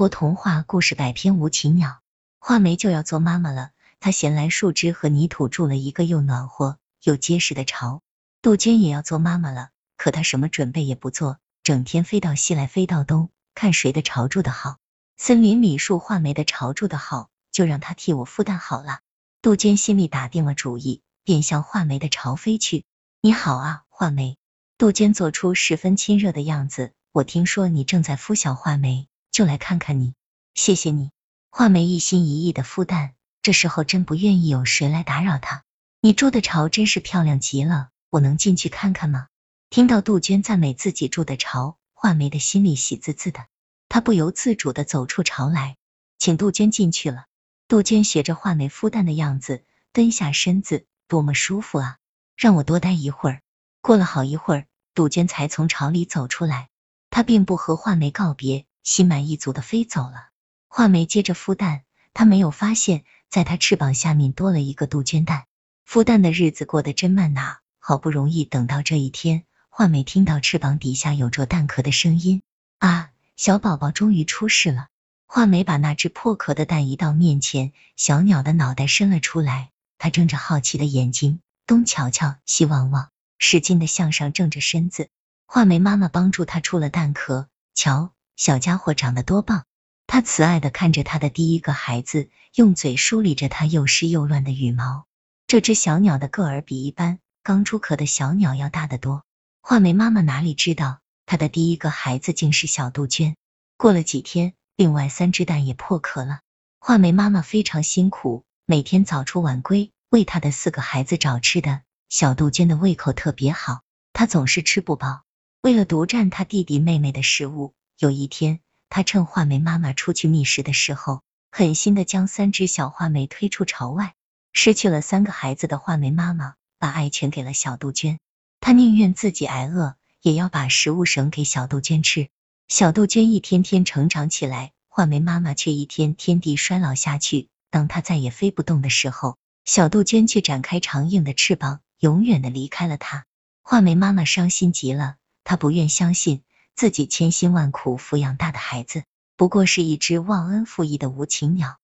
国童话故事百篇无奇鸟，画眉就要做妈妈了。她衔来树枝和泥土，筑了一个又暖和又结实的巢。杜鹃也要做妈妈了，可她什么准备也不做，整天飞到西来飞到东，看谁的巢筑的好。森林里树画眉的巢筑的好，就让她替我孵蛋好了。杜鹃心里打定了主意，便向画眉的巢飞去。你好啊，画眉。杜鹃做出十分亲热的样子。我听说你正在孵小画眉，就来看看你。谢谢你。画眉一心一意的孵蛋，这时候真不愿意有谁来打扰它。你筑的巢真是漂亮极了，我能进去看看吗？听到杜鹃赞美自己筑的巢，画眉的心里喜滋滋的，他不由自主的走出巢来，请杜鹃进去了。杜鹃学着画眉孵蛋的样子，蹲下身子，多么舒服啊！让我多待一会儿。过了好一会儿。杜鹃才从巢里走出来，她并不和画眉告别，心满意足的飞走了。画眉接着孵蛋，它没有发现，在它翅膀下面多了一个杜鹃蛋。孵蛋的日子过得真慢呐，好不容易等到这一天，画眉听到翅膀底下有着蛋壳的声音，啊，小宝宝终于出世了。画眉把那只破壳的蛋移到面前，小鸟的脑袋伸了出来，它睁着好奇的眼睛，东瞧瞧，西望望。使劲的向上正着身子，画眉妈妈帮助它出了蛋壳。瞧，小家伙长得多棒！它慈爱的看着它的第一个孩子，用嘴梳理着它又湿又乱的羽毛。这只小鸟的个儿比一般刚出壳的小鸟要大得多。画眉妈妈哪里知道，它的第一个孩子竟是小杜鹃。过了几天，另外三只蛋也破壳了。画眉妈妈非常辛苦，每天早出晚归，为它的四个孩子找吃的。小杜鹃的胃口特别好，它总是吃不饱。为了独占他弟弟妹妹的食物，有一天，他趁画眉妈妈出去觅食的时候，狠心的将三只小画眉推出巢外。失去了三个孩子的画眉妈妈，把爱全给了小杜鹃。她宁愿自己挨饿，也要把食物省给小杜鹃吃。小杜鹃一天天成长起来，画眉妈妈却一天天地衰老下去。当她再也飞不动的时候，小杜鹃却展开长硬的翅膀。永远的离开了它，画眉妈妈伤心极了。她不愿相信自己千辛万苦抚养大的孩子，不过是一只忘恩负义的无情鸟。